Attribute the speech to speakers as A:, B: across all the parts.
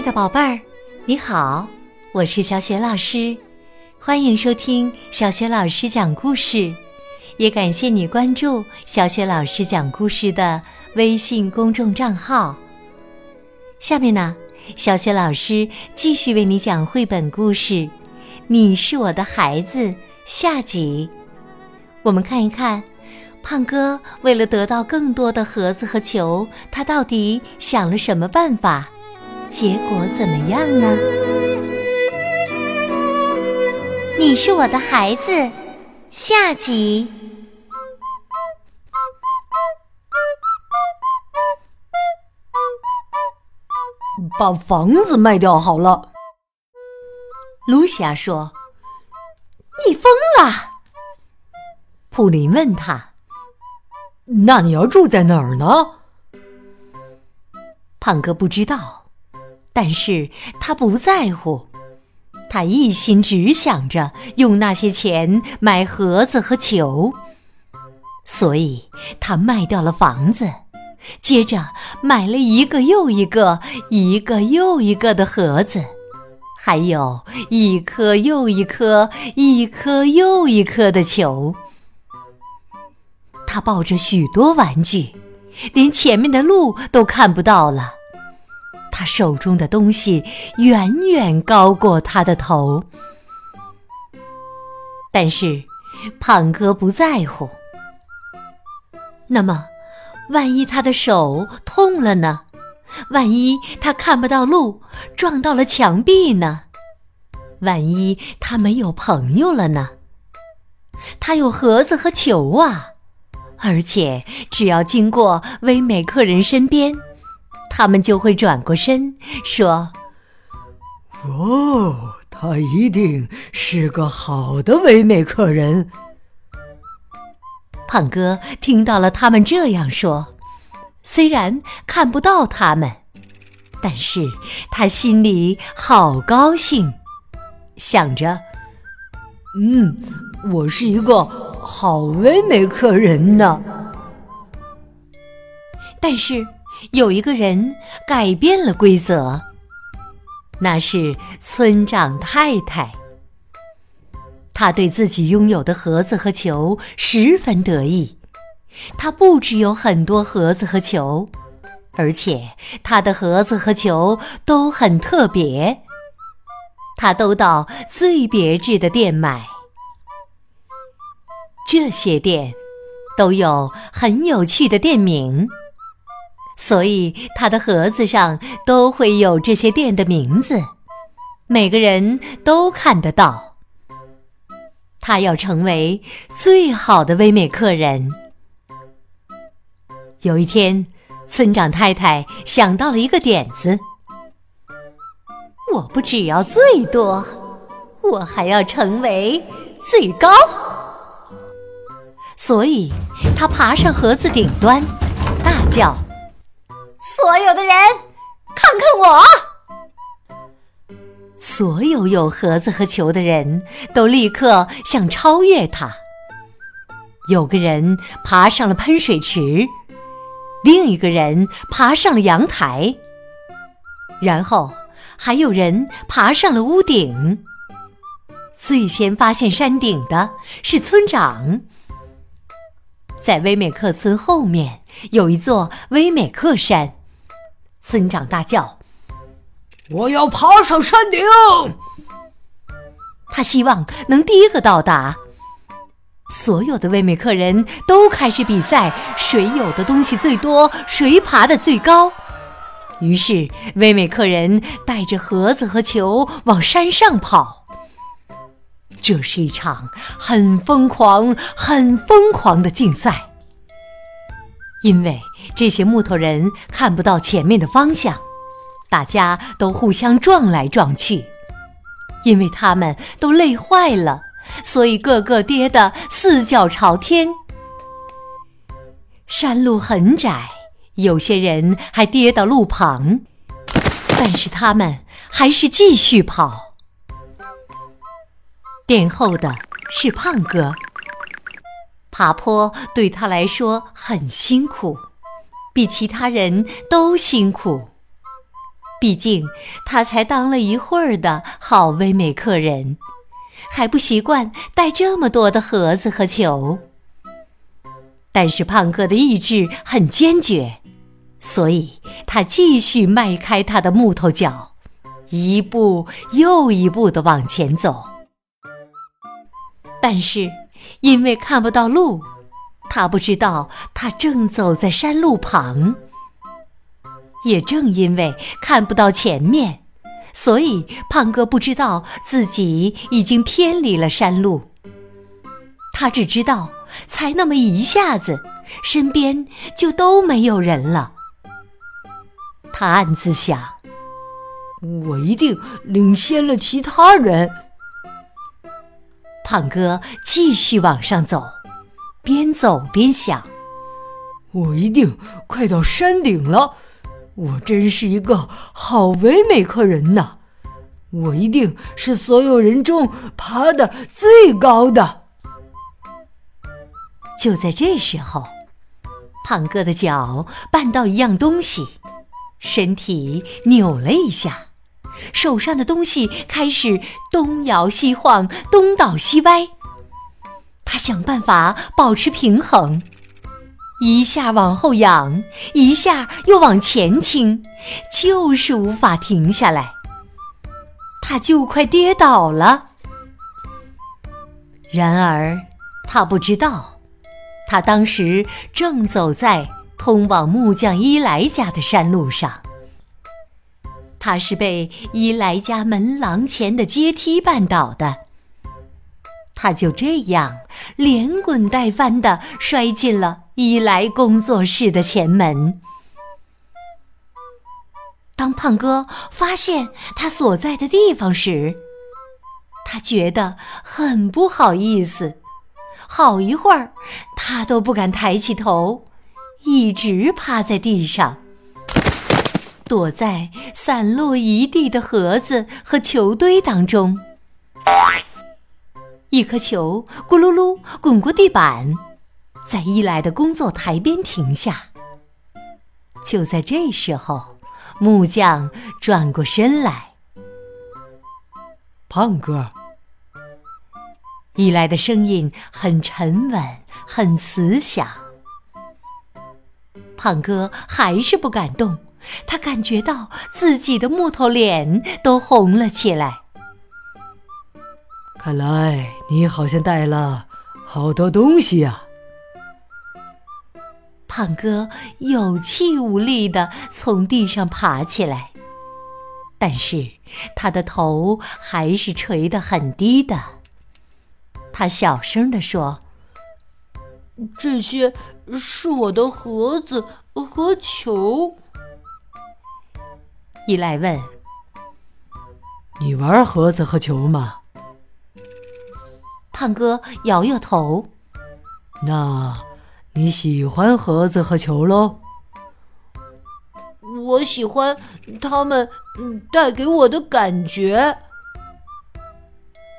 A: 爱的宝贝儿，你好，我是小雪老师，欢迎收听小雪老师讲故事，也感谢你关注小雪老师讲故事的微信公众账号。下面呢，小雪老师继续为你讲绘本故事《你是我的孩子》下集。我们看一看，胖哥为了得到更多的盒子和球，他到底想了什么办法？结果怎么样呢？你是我的孩子，下集。
B: 把房子卖掉好了。
A: 卢西亚说：“你疯了。”普林问他：“
B: 那你要住在哪儿呢？”
A: 胖哥不知道，但是他不在乎，他一心只想着用那些钱买盒子和球，所以他卖掉了房子。接着买了一个又一个、一个又一个的盒子，还有一颗又一颗、一颗又一颗的球。他抱着许多玩具，连前面的路都看不到了。他手中的东西远远高过他的头，但是胖哥不在乎。那么。万一他的手痛了呢？万一他看不到路，撞到了墙壁呢？万一他没有朋友了呢？他有盒子和球啊！而且只要经过威美克人身边，他们就会转过身说：“
B: 哦，他一定是个好的唯美客人。”
A: 胖哥听到了他们这样说，虽然看不到他们，但是他心里好高兴，想着：“
B: 嗯，我是一个好唯美客人呢。”
A: 但是有一个人改变了规则，那是村长太太。他对自己拥有的盒子和球十分得意。他不只有很多盒子和球，而且他的盒子和球都很特别。他都到最别致的店买，这些店都有很有趣的店名，所以他的盒子上都会有这些店的名字，每个人都看得到。他要成为最好的唯美客人。有一天，村长太太想到了一个点子：我不只要最多，我还要成为最高。所以，他爬上盒子顶端，大叫：“所有的人，看看我！”所有有盒子和球的人都立刻想超越他。有个人爬上了喷水池，另一个人爬上了阳台，然后还有人爬上了屋顶。最先发现山顶的是村长。在威美克村后面有一座威美克山，村长大叫。
B: 我要爬上山顶。
A: 他希望能第一个到达。所有的威美客人都开始比赛，谁有的东西最多，谁爬的最高。于是，威美客人带着盒子和球往山上跑。这是一场很疯狂、很疯狂的竞赛，因为这些木头人看不到前面的方向。大家都互相撞来撞去，因为他们都累坏了，所以个个跌得四脚朝天。山路很窄，有些人还跌到路旁，但是他们还是继续跑。殿 后的是胖哥，爬坡对他来说很辛苦，比其他人都辛苦。毕竟他才当了一会儿的好威美客人，还不习惯带这么多的盒子和球。但是胖哥的意志很坚决，所以他继续迈开他的木头脚，一步又一步的往前走。但是因为看不到路，他不知道他正走在山路旁。也正因为看不到前面，所以胖哥不知道自己已经偏离了山路。他只知道，才那么一下子，身边就都没有人了。他暗自想：“
B: 我一定领先了其他人。”
A: 胖哥继续往上走，边走边想：“
B: 我一定快到山顶了。”我真是一个好唯美客人呐！我一定是所有人中爬的最高的。
A: 就在这时候，胖哥的脚绊到一样东西，身体扭了一下，手上的东西开始东摇西晃、东倒西歪。他想办法保持平衡。一下往后仰，一下又往前倾，就是无法停下来。他就快跌倒了。然而，他不知道，他当时正走在通往木匠伊莱家的山路上。他是被伊莱家门廊前的阶梯绊倒的。他就这样连滚带翻的摔进了。伊莱工作室的前门。当胖哥发现他所在的地方时，他觉得很不好意思，好一会儿他都不敢抬起头，一直趴在地上，躲在散落一地的盒子和球堆当中。一颗球咕噜噜滚过地板。在伊莱的工作台边停下。就在这时候，木匠转过身来。
B: 胖哥，
A: 伊莱的声音很沉稳，很慈祥。胖哥还是不敢动，他感觉到自己的木头脸都红了起来。
B: 看来你好像带了好多东西呀。
A: 胖哥有气无力的从地上爬起来，但是他的头还是垂得很低的。他小声的说：“
B: 这些是我的盒子和球。”
A: 伊莱问：“
B: 你玩盒子和球吗？”
A: 胖哥摇摇头：“
B: 那。”你喜欢盒子和球喽？
C: 我喜欢他们带给我的感觉。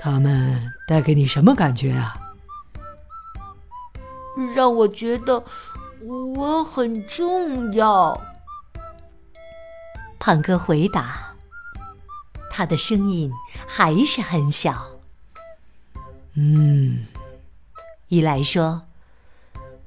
B: 他们带给你什么感觉啊？
C: 让我觉得我很重要。
A: 胖哥回答，他的声音还是很小。
B: 嗯，
A: 伊莱说。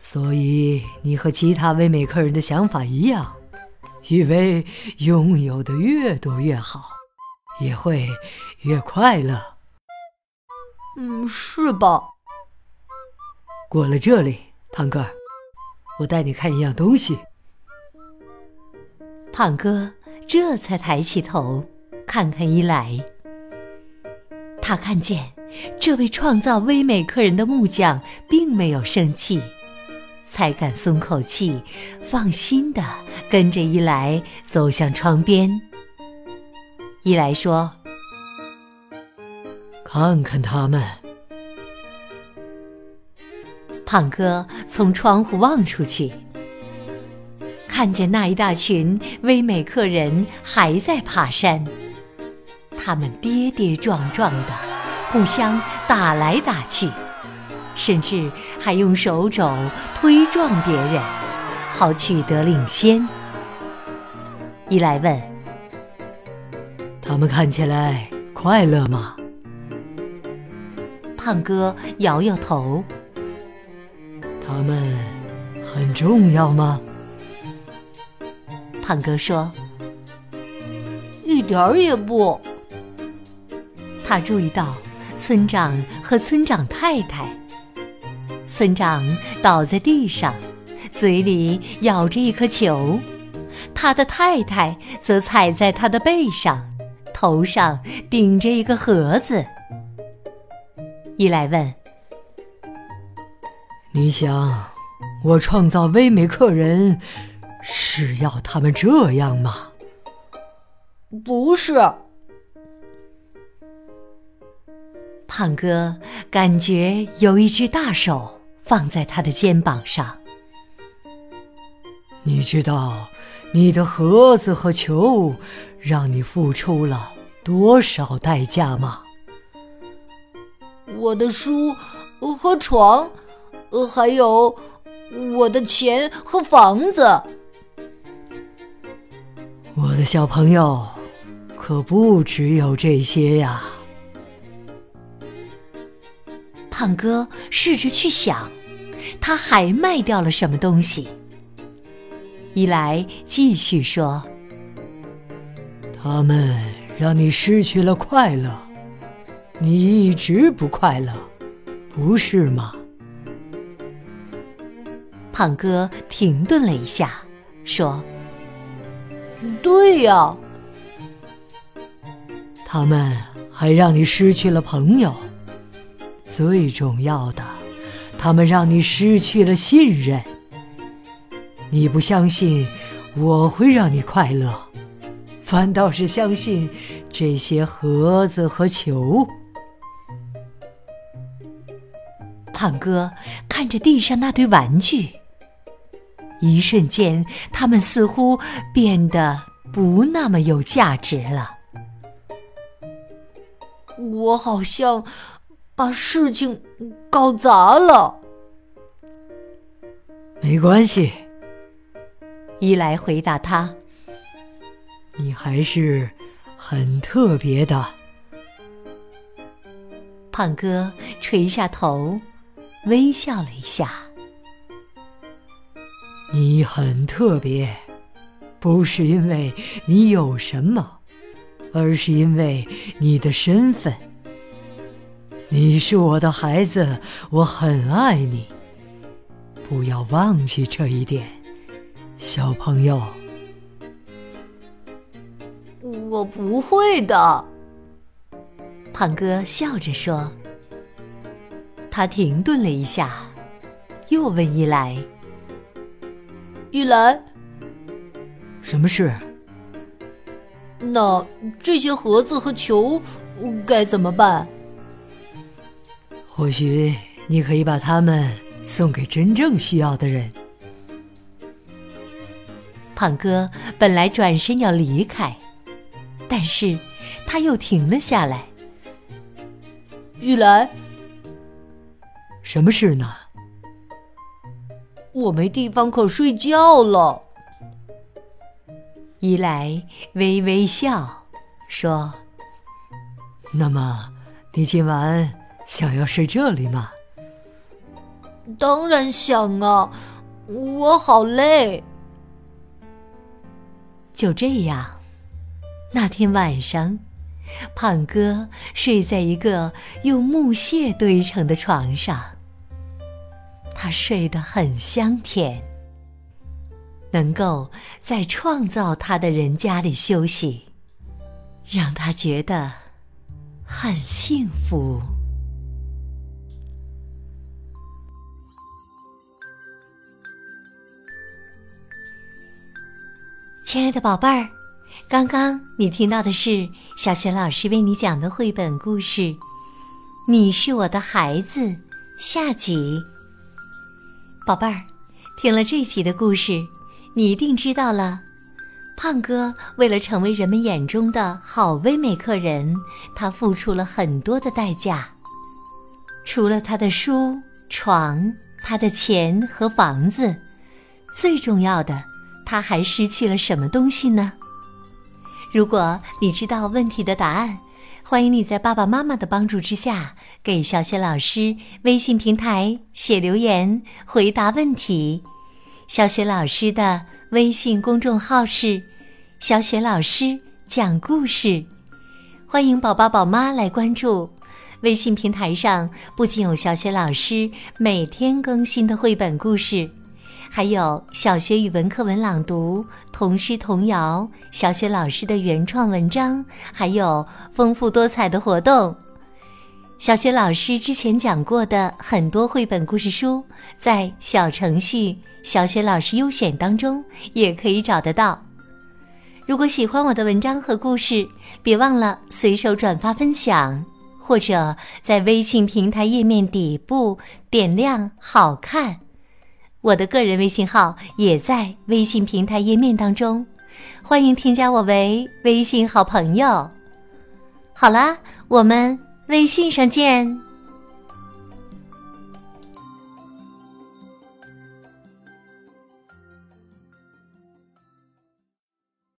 B: 所以你和其他唯美客人的想法一样，以为拥有的越多越好，也会越快乐。
C: 嗯，是吧？
B: 过了这里，胖哥，我带你看一样东西。
A: 胖哥这才抬起头，看看伊莱。他看见这位创造唯美客人的木匠并没有生气。才敢松口气，放心的跟着伊莱走向窗边。伊莱说：“
B: 看看他们。”
A: 胖哥从窗户望出去，看见那一大群威美客人还在爬山，他们跌跌撞撞的，互相打来打去。甚至还用手肘推撞别人，好取得领先。伊莱问：“
B: 他们看起来快乐吗？
A: 胖哥摇摇头。
B: 他们很重要吗？
A: 胖哥说：“
C: 一点儿也不。”
A: 他注意到村长和村长太太。村长倒在地上，嘴里咬着一颗球；他的太太则踩在他的背上，头上顶着一个盒子。伊莱问：“
B: 你想，我创造威美克人是要他们这样吗？”“
C: 不是。”
A: 胖哥感觉有一只大手。放在他的肩膀上。
B: 你知道，你的盒子和球让你付出了多少代价吗？
C: 我的书和床，还有我的钱和房子。
B: 我的小朋友，可不只有这些呀。
A: 胖哥试着去想。他还卖掉了什么东西？伊莱继续说：“
B: 他们让你失去了快乐，你一直不快乐，不是吗？”
A: 胖哥停顿了一下，说：“
C: 对呀。”
B: 他们还让你失去了朋友，最重要的。他们让你失去了信任，你不相信我会让你快乐，反倒是相信这些盒子和球。
A: 胖哥看着地上那堆玩具，一瞬间，他们似乎变得不那么有价值了。
C: 我好像。把事情搞砸了，
B: 没关系。
A: 伊莱回答他：“
B: 你还是很特别的。”
A: 胖哥垂下头，微笑了一下。
B: 你很特别，不是因为你有什么，而是因为你的身份。你是我的孩子，我很爱你。不要忘记这一点，小朋友。
C: 我不会的，
A: 胖哥笑着说。他停顿了一下，又问伊莱：“
C: 伊莱，
B: 什么事？
C: 那这些盒子和球该怎么办？”
B: 或许你可以把它们送给真正需要的人。
A: 胖哥本来转身要离开，但是他又停了下来。
C: 玉兰，
B: 什么事呢？
C: 我没地方可睡觉了。
A: 伊莱微微笑说：“
B: 那么，你今晚……”想要睡这里吗？
C: 当然想啊，我好累。
A: 就这样，那天晚上，胖哥睡在一个用木屑堆成的床上。他睡得很香甜，能够在创造他的人家里休息，让他觉得很幸福。亲爱的宝贝儿，刚刚你听到的是小雪老师为你讲的绘本故事《你是我的孩子》下集。宝贝儿，听了这集的故事，你一定知道了，胖哥为了成为人们眼中的好威美克人，他付出了很多的代价。除了他的书、床、他的钱和房子，最重要的。他还失去了什么东西呢？如果你知道问题的答案，欢迎你在爸爸妈妈的帮助之下，给小雪老师微信平台写留言回答问题。小雪老师的微信公众号是“小雪老师讲故事”，欢迎宝宝宝妈来关注。微信平台上不仅有小雪老师每天更新的绘本故事。还有小学语文课文朗读、童诗童谣、小学老师的原创文章，还有丰富多彩的活动。小学老师之前讲过的很多绘本故事书，在小程序“小学老师优选”当中也可以找得到。如果喜欢我的文章和故事，别忘了随手转发分享，或者在微信平台页面底部点亮“好看”。我的个人微信号也在微信平台页面当中，欢迎添加我为微信好朋友。好啦，我们微信上见。